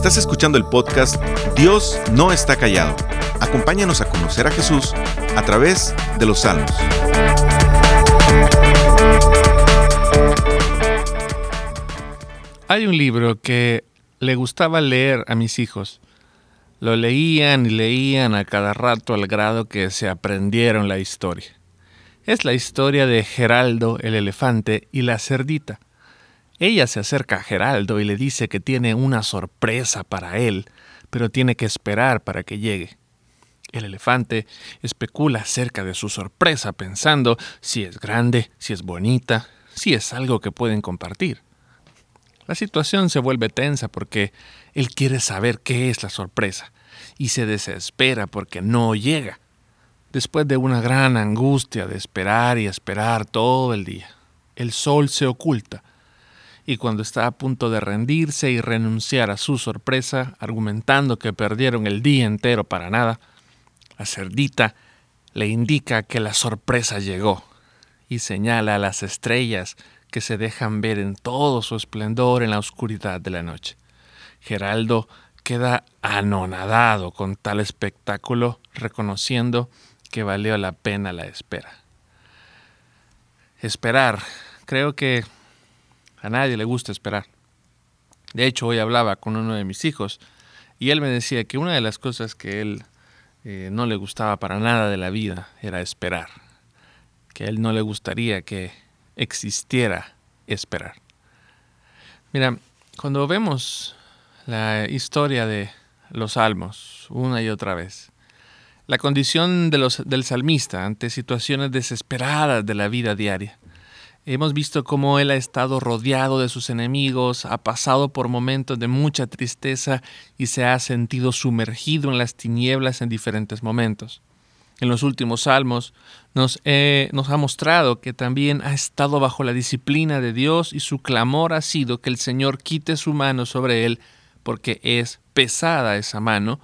Estás escuchando el podcast Dios no está callado. Acompáñanos a conocer a Jesús a través de los salmos. Hay un libro que le gustaba leer a mis hijos. Lo leían y leían a cada rato al grado que se aprendieron la historia. Es la historia de Geraldo el elefante y la cerdita. Ella se acerca a Geraldo y le dice que tiene una sorpresa para él, pero tiene que esperar para que llegue. El elefante especula acerca de su sorpresa pensando si es grande, si es bonita, si es algo que pueden compartir. La situación se vuelve tensa porque él quiere saber qué es la sorpresa y se desespera porque no llega, después de una gran angustia de esperar y esperar todo el día. El sol se oculta y cuando está a punto de rendirse y renunciar a su sorpresa, argumentando que perdieron el día entero para nada, la cerdita le indica que la sorpresa llegó y señala a las estrellas que se dejan ver en todo su esplendor en la oscuridad de la noche. Geraldo queda anonadado con tal espectáculo, reconociendo que valió la pena la espera. Esperar. Creo que a nadie le gusta esperar. De hecho, hoy hablaba con uno de mis hijos y él me decía que una de las cosas que él eh, no le gustaba para nada de la vida era esperar. Que a él no le gustaría que existiera esperar. Mira, cuando vemos la historia de los salmos una y otra vez, la condición de los, del salmista ante situaciones desesperadas de la vida diaria, Hemos visto cómo él ha estado rodeado de sus enemigos, ha pasado por momentos de mucha tristeza y se ha sentido sumergido en las tinieblas en diferentes momentos. En los últimos salmos nos, nos, ha mostrado que también ha estado bajo la disciplina de Dios y su clamor ha sido que el Señor quite su mano sobre él porque es pesada esa mano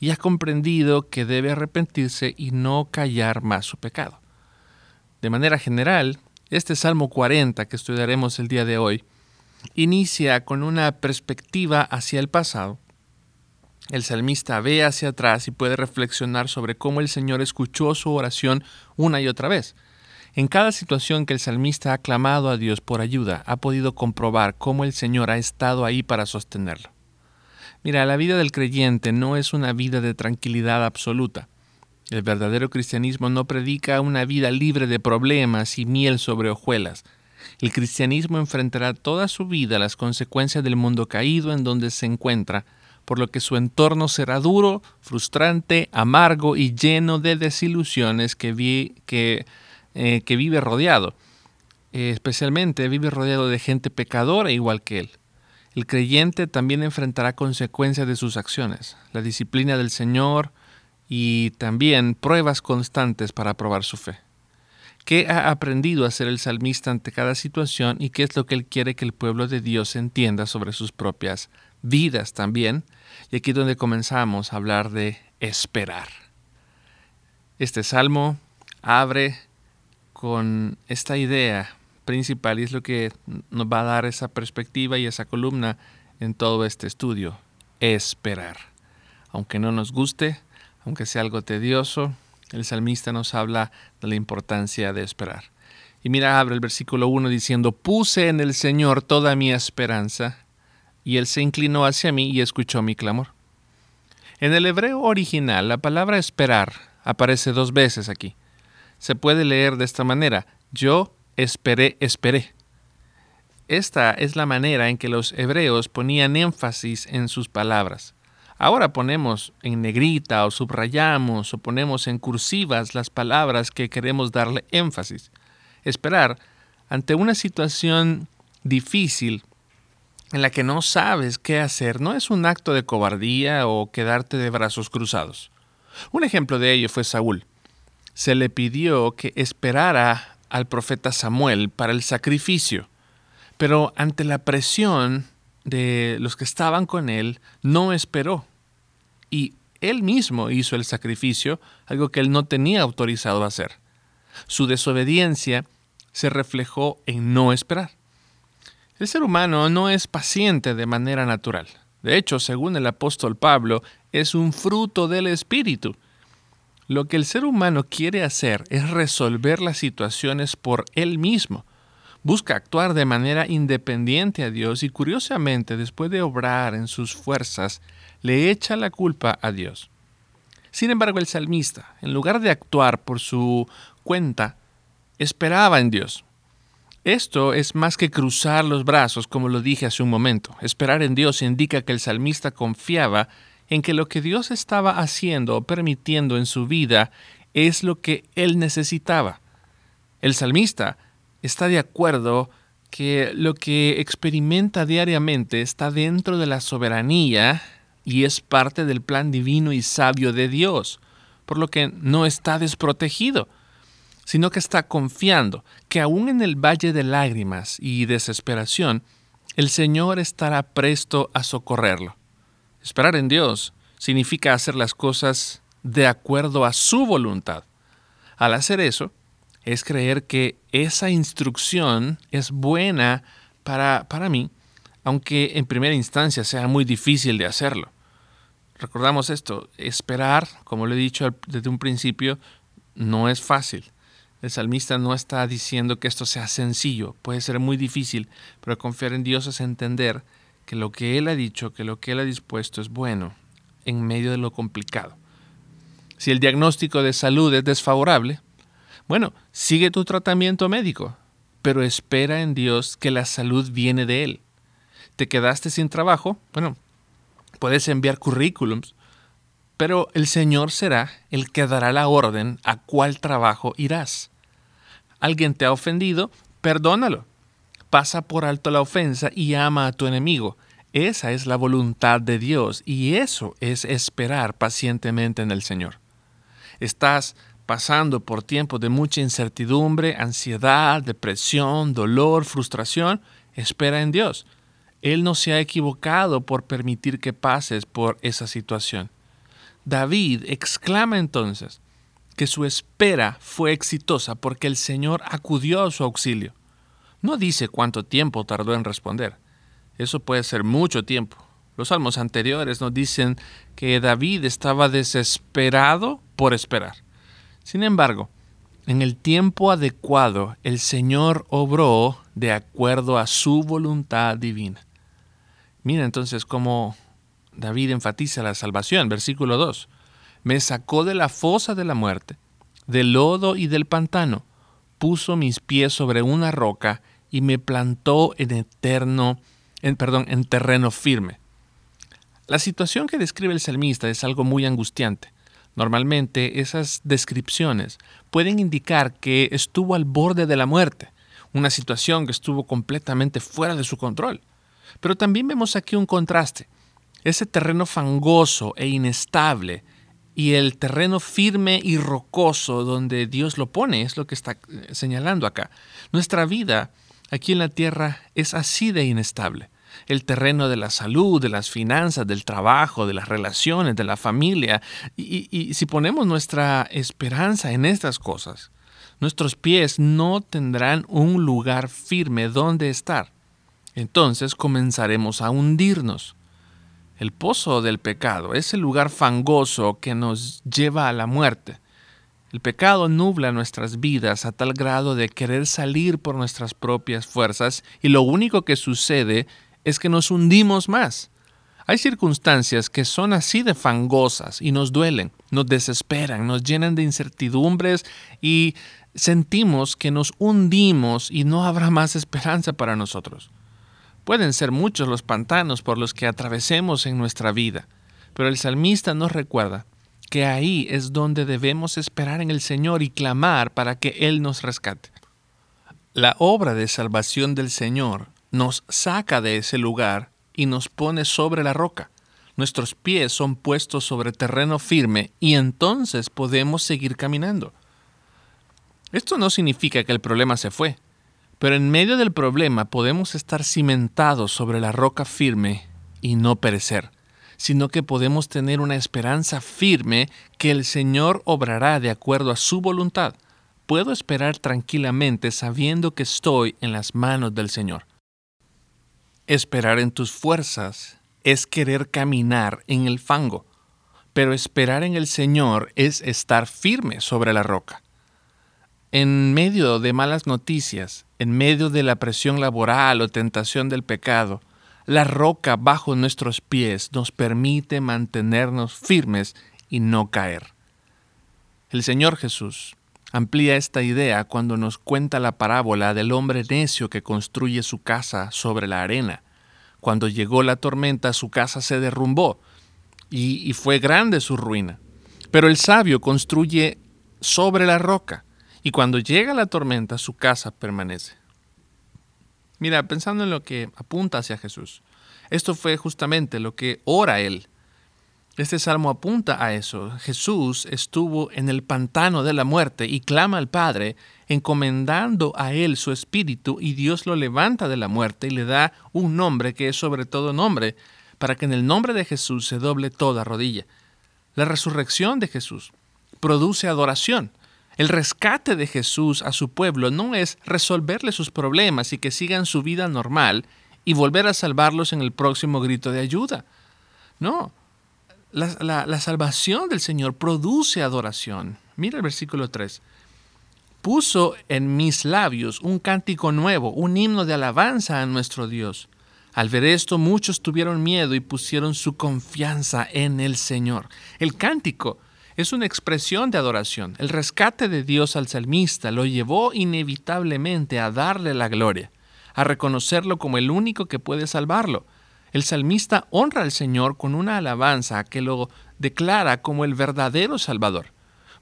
y ha comprendido que debe arrepentirse y no callar más su pecado. De manera general, este Salmo 40 que estudiaremos el día de hoy inicia con una perspectiva hacia el pasado. El salmista ve hacia atrás y puede reflexionar sobre cómo el Señor escuchó su oración una y otra vez. En cada situación que el salmista ha clamado a Dios por ayuda, ha podido comprobar cómo el Señor ha estado ahí para sostenerlo. Mira, la vida del creyente no es una vida de tranquilidad absoluta. El verdadero cristianismo no predica una vida libre de problemas y miel sobre hojuelas. El cristianismo enfrentará toda su vida las consecuencias del mundo caído en donde se encuentra, por lo que su entorno será duro, frustrante, amargo y lleno de desilusiones que, eh, vive rodeado. Eh, especialmente vive rodeado de gente pecadora igual que él. El creyente también enfrentará consecuencias de sus acciones. La disciplina del Señor, y también pruebas constantes para probar su fe. ¿Qué ha aprendido a hacer el salmista ante cada situación y qué es lo que él quiere que el pueblo de Dios entienda sobre sus propias vidas también? Y aquí es donde comenzamos a hablar de esperar. Este salmo abre con esta idea principal y es lo que nos va a dar esa perspectiva y esa columna en todo este estudio, esperar. Aunque no nos guste, aunque sea algo tedioso, el salmista nos habla de la importancia de esperar. Y mira, abre el versículo 1 diciendo, puse en el Señor toda mi esperanza, y Él se inclinó hacia mí y escuchó mi clamor. En el hebreo original, la palabra esperar aparece dos veces aquí. Se puede leer de esta manera, yo esperé, esperé. Esta es la manera en que los hebreos ponían énfasis en sus palabras. Ahora ponemos en negrita o subrayamos o ponemos en cursivas las palabras que queremos darle énfasis. Esperar ante una situación difícil en la que no sabes qué hacer no es un acto de cobardía o quedarte de brazos cruzados. Un ejemplo de ello fue Saúl. Se le pidió que esperara al profeta Samuel para el sacrificio, pero ante la presión de los que estaban con él, no esperó. Y él mismo hizo el sacrificio, algo que él no tenía autorizado a hacer. Su desobediencia se reflejó en no esperar. El ser humano no es paciente de manera natural. De hecho, según el apóstol Pablo, es un fruto del Espíritu. Lo que el ser humano quiere hacer es resolver las situaciones por él mismo. Busca actuar de manera independiente a Dios y curiosamente, después de obrar en sus fuerzas, le echa la culpa a Dios. Sin embargo, el salmista, en lugar de actuar por su cuenta, esperaba en Dios. Esto es más que cruzar los brazos, como lo dije hace un momento. Esperar en Dios indica que el salmista confiaba en que lo que Dios estaba haciendo o permitiendo en su vida es lo que él necesitaba. El salmista está de acuerdo que lo que experimenta diariamente está dentro de la soberanía y es parte del plan divino y sabio de Dios, por lo que no está desprotegido sino que está confiando que aún en el valle de lágrimas y desesperación, el Señor estará presto a socorrerlo. Esperar en Dios significa hacer las cosas de acuerdo a su voluntad. Al hacer eso, es creer que esa instrucción es buena para, para mí, aunque en primera instancia sea muy difícil de hacerlo. Recordamos esto, esperar, como lo he dicho desde un principio, no es fácil. El salmista no está diciendo que esto sea sencillo, puede ser muy difícil, pero confiar en Dios es entender que lo que Él ha dicho, que lo que Él ha dispuesto es bueno en medio de lo complicado. Si el diagnóstico de salud es desfavorable, bueno, sigue tu tratamiento médico, pero espera en Dios que la salud viene de Él. ¿Te quedaste sin trabajo? Bueno, puedes enviar currículums, pero el Señor será el que dará la orden a cuál trabajo irás alguien te ha ofendido, perdónalo. Pasa por alto la ofensa y ama a tu enemigo. Esa es la voluntad de Dios y eso es esperar pacientemente en el Señor. Estás pasando por tiempos de mucha incertidumbre, ansiedad, depresión, dolor, frustración. Espera en Dios. Él no se ha equivocado por permitir que pases por esa situación. David exclama entonces, que su espera fue exitosa porque el Señor acudió a su auxilio. No dice cuánto tiempo tardó en responder. Eso puede ser mucho tiempo. Los salmos anteriores nos dicen que David estaba desesperado por esperar. Sin embargo, en el tiempo adecuado el Señor obró de acuerdo a su voluntad divina. Mira entonces cómo David enfatiza la salvación, versículo 2 me sacó de la fosa de la muerte, del lodo y del pantano, puso mis pies sobre una roca y me plantó en eterno, perdón, en terreno firme. La situación que describe el salmista es algo muy angustiante. Normalmente esas descripciones pueden indicar que estuvo al borde de la muerte, una situación que estuvo completamente fuera de su control. Pero también vemos aquí un contraste. Ese terreno fangoso e inestable y el terreno firme y rocoso donde Dios lo pone, es lo que está eh, señalando acá. Nuestra vida aquí en la tierra es así de inestable. El terreno de la salud, de las finanzas, del trabajo, de las relaciones, de la familia. Y, si ponemos nuestra esperanza en estas cosas, nuestros pies no tendrán un lugar firme donde estar. Entonces comenzaremos a hundirnos. El pozo del pecado es el lugar fangoso que nos lleva a la muerte. El pecado nubla nuestras vidas a tal grado de querer salir por nuestras propias fuerzas y lo único que sucede es que nos hundimos más. Hay circunstancias que son así de fangosas y nos duelen, nos desesperan, nos llenan de incertidumbres y sentimos que nos hundimos y no habrá más esperanza para nosotros. Pueden ser muchos los pantanos por los que atravesemos en nuestra vida, pero el salmista nos recuerda que ahí es donde debemos esperar en el Señor y clamar para que Él nos rescate. La obra de salvación del Señor nos saca de ese lugar y nos pone sobre la roca. Nuestros pies son puestos sobre terreno firme y entonces podemos seguir caminando. Esto no significa que el problema se fue. Pero en medio del problema podemos estar cimentados sobre la roca firme y no perecer, sino que podemos tener una esperanza firme que el Señor obrará de acuerdo a su voluntad. Puedo esperar tranquilamente sabiendo que estoy en las manos del Señor. Esperar en tus fuerzas es querer caminar en el fango, pero esperar en el Señor es estar firme sobre la roca. En medio de malas noticias, en medio de la presión laboral o tentación del pecado, la roca bajo nuestros pies nos permite mantenernos firmes y no caer. El Señor Jesús amplía esta idea cuando nos cuenta la parábola del hombre necio que construye su casa sobre la arena. Cuando llegó la tormenta su casa se derrumbó y, fue grande su ruina. Pero el sabio construye sobre la roca y cuando llega la tormenta su casa permanece. Mira, pensando en lo que apunta hacia Jesús, esto fue justamente lo que ora él este salmo apunta a eso. Jesús estuvo en el pantano de la muerte y clama al Padre, encomendando a Él su espíritu, y Dios lo levanta de la muerte y le da un nombre que es sobre todo nombre, para que en el nombre de Jesús se doble toda rodilla. La resurrección de Jesús produce adoración. El rescate de Jesús a su pueblo no es resolverle sus problemas y que sigan su vida normal y volver a salvarlos en el próximo grito de ayuda. No, la, salvación del Señor produce adoración. Mira el versículo 3. Puso en mis labios un cántico nuevo, un himno de alabanza a nuestro Dios. Al ver esto, muchos tuvieron miedo y pusieron su confianza en el Señor. El cántico es una expresión de adoración. El rescate de Dios al salmista lo llevó inevitablemente a darle la gloria, a reconocerlo como el único que puede salvarlo. El salmista honra al Señor con una alabanza que lo declara como el verdadero Salvador.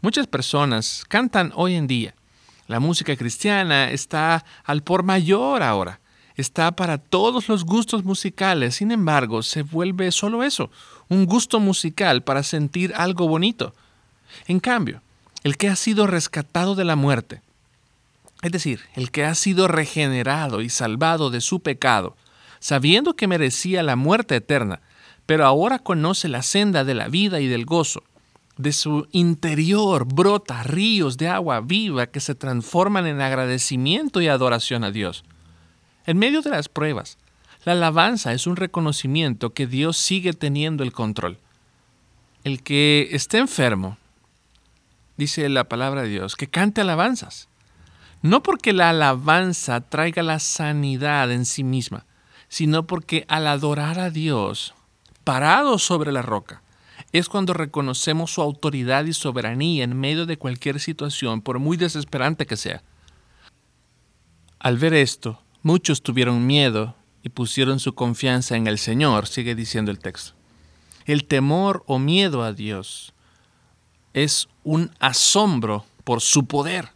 Muchas personas cantan hoy en día. La música cristiana está al por mayor ahora. Está para todos los gustos musicales. Sin embargo, se vuelve solo eso, un gusto musical para sentir algo bonito. En cambio, el que ha sido rescatado de la muerte, es decir, el que ha sido regenerado y salvado de su pecado, sabiendo que merecía la muerte eterna, pero ahora conoce la senda de la vida y del gozo. De su interior brota ríos de agua viva que se transforman en agradecimiento y adoración a Dios. En medio de las pruebas, la alabanza es un reconocimiento que Dios sigue teniendo el control. El que esté enfermo, dice la palabra de Dios, que cante alabanzas. No porque la alabanza traiga la sanidad en sí misma, sino porque al adorar a Dios, parados sobre la roca, es cuando reconocemos su autoridad y soberanía en medio de cualquier situación, por muy desesperante que sea. Al ver esto, muchos tuvieron miedo y pusieron su confianza en el Señor, sigue diciendo el texto. El temor o miedo a Dios es un asombro por su poder.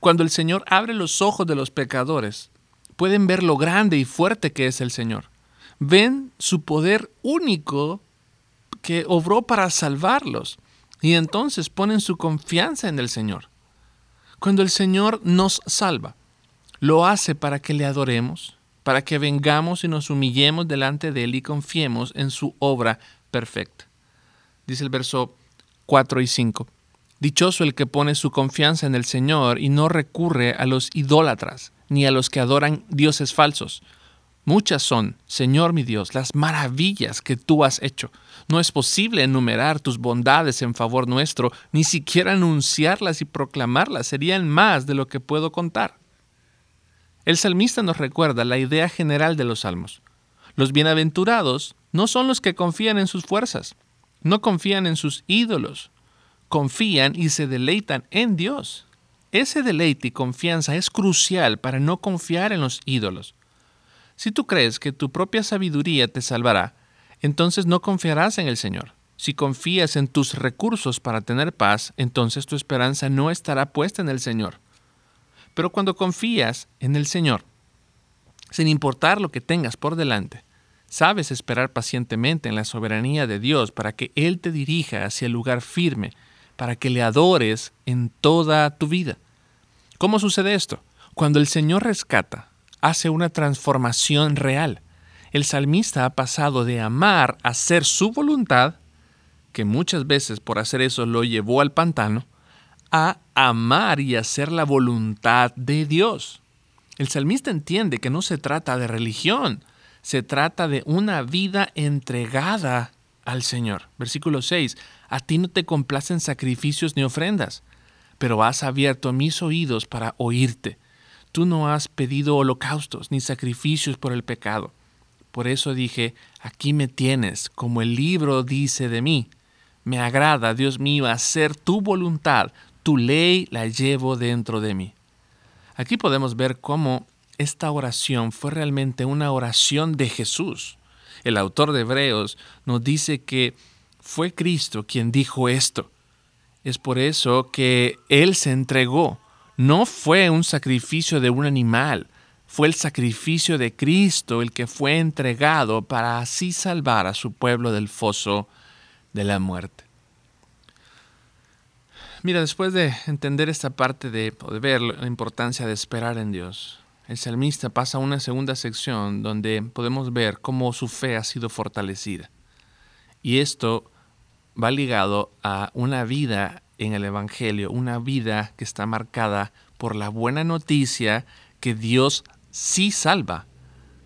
Cuando el Señor abre los ojos de los pecadores, pueden ver lo grande y fuerte que es el Señor. Ven su poder único que obró para salvarlos y entonces ponen su confianza en el Señor. Cuando el Señor nos salva, lo hace para que le adoremos, para que vengamos y nos humillemos delante de Él y confiemos en su obra perfecta. Dice el verso 4 y 5. Dichoso el que pone su confianza en el Señor y no recurre a los idólatras ni a los que adoran dioses falsos. Muchas son, Señor mi Dios, las maravillas que tú has hecho. No es posible enumerar tus bondades en favor nuestro, ni siquiera anunciarlas y proclamarlas serían más de lo que puedo contar. El salmista nos recuerda la idea general de los salmos. Los bienaventurados no son los que confían en sus fuerzas, no confían en sus ídolos, confían y se deleitan en Dios. Ese deleite y confianza es crucial para no confiar en los ídolos. Si tú crees que tu propia sabiduría te salvará, entonces no confiarás en el Señor. Si confías en tus recursos para tener paz, entonces tu esperanza no estará puesta en el Señor. Pero cuando confías en el Señor, sin importar lo que tengas por delante, sabes esperar pacientemente en la soberanía de Dios para que Él te dirija hacia el lugar firme para que le adores en toda tu vida. ¿Cómo sucede esto? Cuando el Señor rescata, hace una transformación real. El salmista ha pasado de amar a hacer su voluntad, que muchas veces por hacer eso lo llevó al pantano, a amar y hacer la voluntad de Dios. El salmista entiende que no se trata de religión, Se trata de una vida entregada al Señor. Versículo 6. A ti no te complacen sacrificios ni ofrendas, pero has abierto mis oídos para oírte. Tú no has pedido holocaustos ni sacrificios por el pecado. Por eso dije, aquí me tienes, como el libro dice de mí. Me agrada, Dios mío, hacer tu voluntad, tu ley la llevo dentro de mí. Aquí podemos ver cómo esta oración fue realmente una oración de Jesús. El autor de Hebreos nos dice que fue Cristo quien dijo esto. Es por eso que Él se entregó. No fue un sacrificio de un animal, fue el sacrificio de Cristo el que fue entregado para así salvar a su pueblo del foso de la muerte. Mira, después de entender esta parte de, de ver la importancia de esperar en Dios, el salmista pasa a una segunda sección donde podemos ver cómo su fe ha sido fortalecida. Y esto va ligado a una vida en el Evangelio, una vida que está marcada por la buena noticia que Dios sí salva,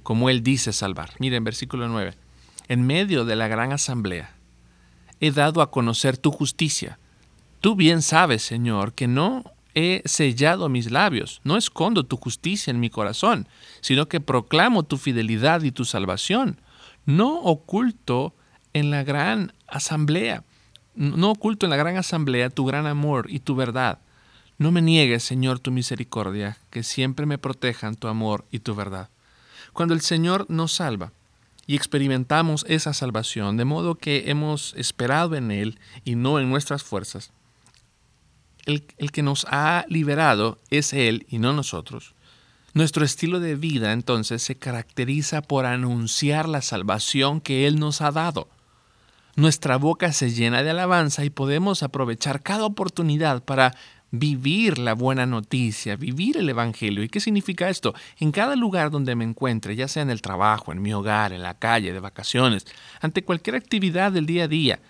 como Él dice salvar. Miren, versículo 9. En medio de la gran asamblea, he dado a conocer tu justicia. Tú bien sabes, Señor, que no he sellado mis labios, no escondo tu justicia en mi corazón, sino que proclamo tu fidelidad y tu salvación. No oculto en la gran asamblea, no oculto en la gran asamblea tu gran amor y tu verdad. No me niegues, Señor, tu misericordia, que siempre me protejan tu amor y tu verdad. Cuando el Señor nos salva y experimentamos esa salvación, de modo que hemos esperado en Él y no en nuestras fuerzas, el, el que nos ha liberado es Él y no nosotros. Nuestro estilo de vida entonces se caracteriza por anunciar la salvación que Él nos ha dado. Nuestra boca se llena de alabanza y podemos aprovechar cada oportunidad para vivir la buena noticia, vivir el Evangelio. ¿Y qué significa esto? En cada lugar donde me encuentre, ya sea en el trabajo, en mi hogar, en la calle, de vacaciones, ante cualquier actividad del día a día,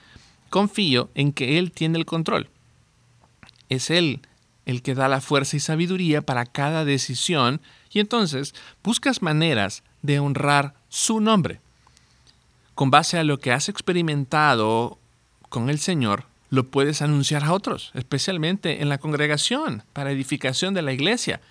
confío en que Él tiene el control. Es Él el que da la fuerza y sabiduría para cada decisión y entonces buscas maneras de honrar su nombre. Con base a lo que has experimentado con el Señor, lo puedes anunciar a otros, especialmente en la congregación, para edificación de la iglesia.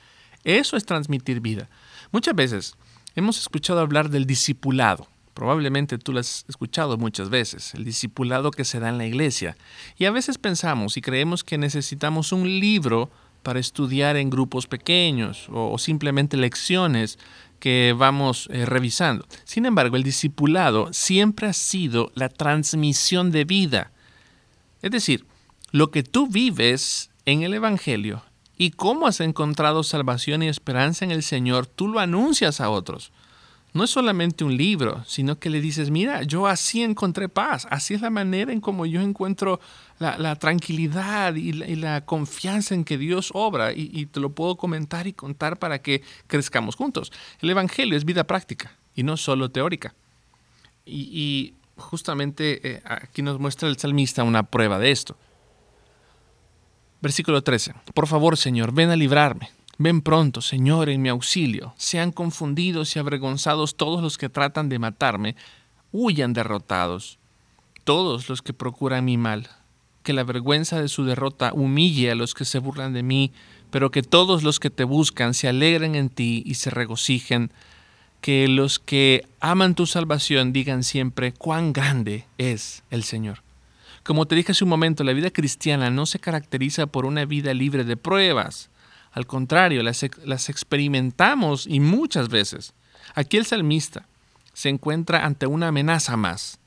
Eso es transmitir vida. Muchas veces hemos escuchado hablar del discipulado. Probablemente tú lo has escuchado muchas veces, el discipulado que se da en la iglesia. Y a veces pensamos y creemos que necesitamos un libro para estudiar en grupos pequeños o, simplemente lecciones que vamos eh, revisando. Sin embargo, el discipulado siempre ha sido la transmisión de vida es decir, lo que tú vives en el Evangelio y cómo has encontrado salvación y esperanza en el Señor, tú lo anuncias a otros. No es solamente un libro, sino que le dices, mira, yo así encontré paz, así es la manera en cómo yo encuentro la, tranquilidad y la, confianza en que Dios obra y, te lo puedo comentar y contar para que crezcamos juntos. El Evangelio es vida práctica y no solo teórica. y justamente eh, aquí nos muestra el salmista una prueba de esto. Versículo 13. Por favor, Señor, ven a librarme. Ven pronto, Señor, en mi auxilio. Sean confundidos y avergonzados todos los que tratan de matarme. Huyan derrotados. Todos los que procuran mi mal. Que la vergüenza de su derrota humille a los que se burlan de mí, pero que todos los que te buscan se alegren en ti y se regocijen que los que aman tu salvación digan siempre cuán grande es el Señor. Como te dije hace un momento, la vida cristiana no se caracteriza por una vida libre de pruebas. Al contrario, las, las experimentamos y muchas veces. Aquí el salmista se encuentra ante una amenaza más.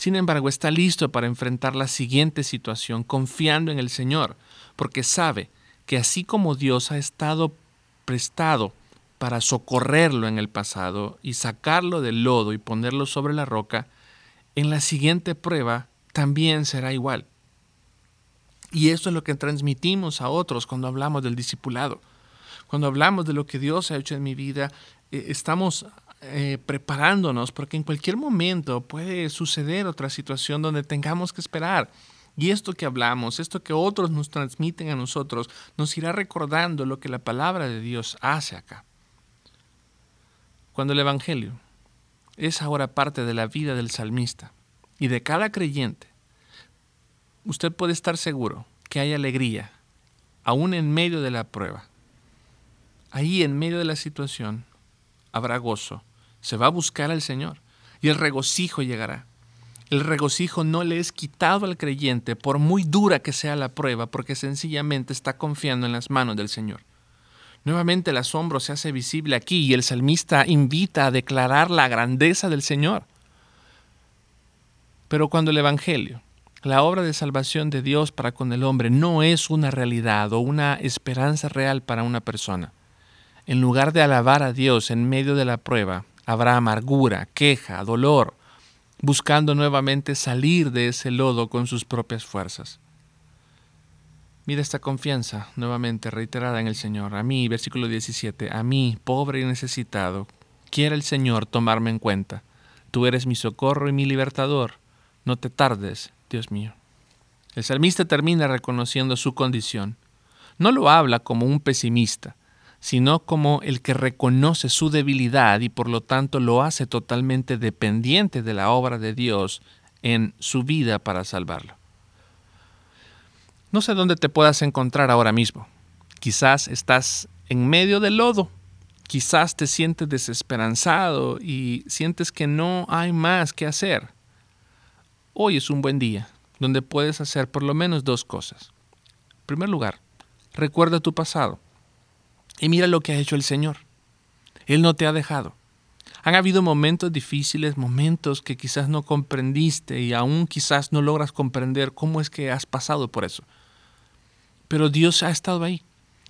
Sin embargo, está listo para enfrentar la siguiente situación confiando en el Señor, porque sabe que así como Dios ha estado prestado para socorrerlo en el pasado y sacarlo del lodo y ponerlo sobre la roca, en la siguiente prueba también será igual. Y esto es lo que transmitimos a otros cuando hablamos del discipulado. Cuando hablamos de lo que Dios ha hecho en mi vida, eh, estamos eh, preparándonos porque en cualquier momento puede suceder otra situación donde tengamos que esperar. Y esto que hablamos, esto que otros nos transmiten a nosotros, nos irá recordando lo que la palabra de Dios hace acá. Cuando el Evangelio es ahora parte de la vida del salmista y de cada creyente. Usted puede estar seguro que hay alegría, aún en medio de la prueba. Ahí en medio de la situación habrá gozo. Se va a buscar al Señor y el regocijo llegará. El regocijo no le es quitado al creyente por muy dura que sea la prueba, porque sencillamente está confiando en las manos del Señor. Nuevamente el asombro se hace visible aquí y el salmista invita a declarar la grandeza del Señor. Pero cuando el Evangelio, la obra de salvación de Dios para con el hombre, no es una realidad o una esperanza real para una persona, en lugar de alabar a Dios en medio de la prueba, habrá amargura, queja, dolor, buscando nuevamente salir de ese lodo con sus propias fuerzas. Mira esta confianza nuevamente reiterada en el Señor. A mí, versículo 17, a mí, pobre y necesitado, quiere el Señor tomarme en cuenta. Tú eres mi socorro y mi libertador. No te tardes, Dios mío. El salmista termina reconociendo su condición. No lo habla como un pesimista, sino como el que reconoce su debilidad y por lo tanto lo hace totalmente dependiente de la obra de Dios en su vida para salvarlo. No sé dónde te puedas encontrar ahora mismo. Quizás estás en medio del lodo, quizás te sientes desesperanzado y sientes que no hay más que hacer. Hoy es un buen día donde puedes hacer por lo menos dos cosas. En primer lugar, recuerda tu pasado y mira lo que ha hecho el Señor. Él no te ha dejado. Han habido momentos difíciles, momentos que quizás no comprendiste y aún quizás no logras comprender cómo es que has pasado por eso. Pero Dios ha estado ahí.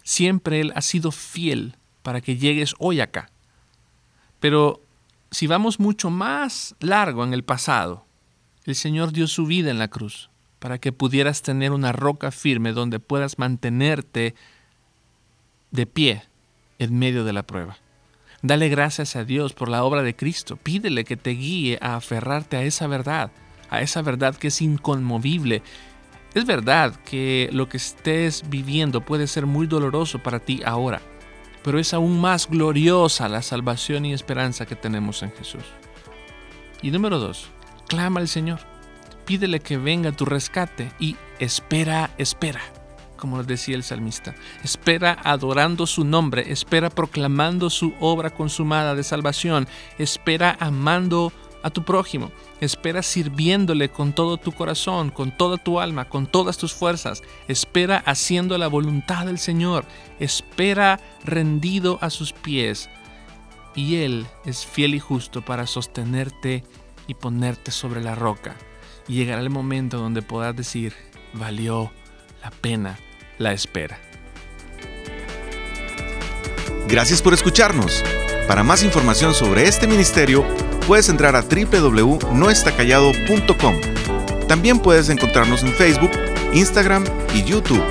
Siempre Él ha sido fiel para que llegues hoy acá. Pero si vamos mucho más largo en el pasado, el Señor dio su vida en la cruz para que pudieras tener una roca firme donde puedas mantenerte de pie en medio de la prueba. Dale gracias a Dios por la obra de Cristo. Pídele que te guíe a aferrarte a esa verdad, a esa verdad que es inconmovible. Es verdad que lo que estés viviendo puede ser muy doloroso para ti ahora, pero es aún más gloriosa la salvación y esperanza que tenemos en Jesús. Y número dos, clama al Señor. Pídele que venga tu rescate y espera, espera como decía el salmista. Espera adorando su nombre, espera proclamando su obra consumada de salvación, espera amando a tu prójimo, espera sirviéndole con todo tu corazón, con toda tu alma, con todas tus fuerzas, espera haciendo la voluntad del Señor, espera rendido a sus pies. Y Él es fiel y justo para sostenerte y ponerte sobre la roca. Y llegará el momento donde podrás decir, valió la pena la espera. Gracias por escucharnos. Para más información sobre este ministerio, puedes entrar a www.noestacallado.com. También puedes encontrarnos en Facebook, Instagram y YouTube.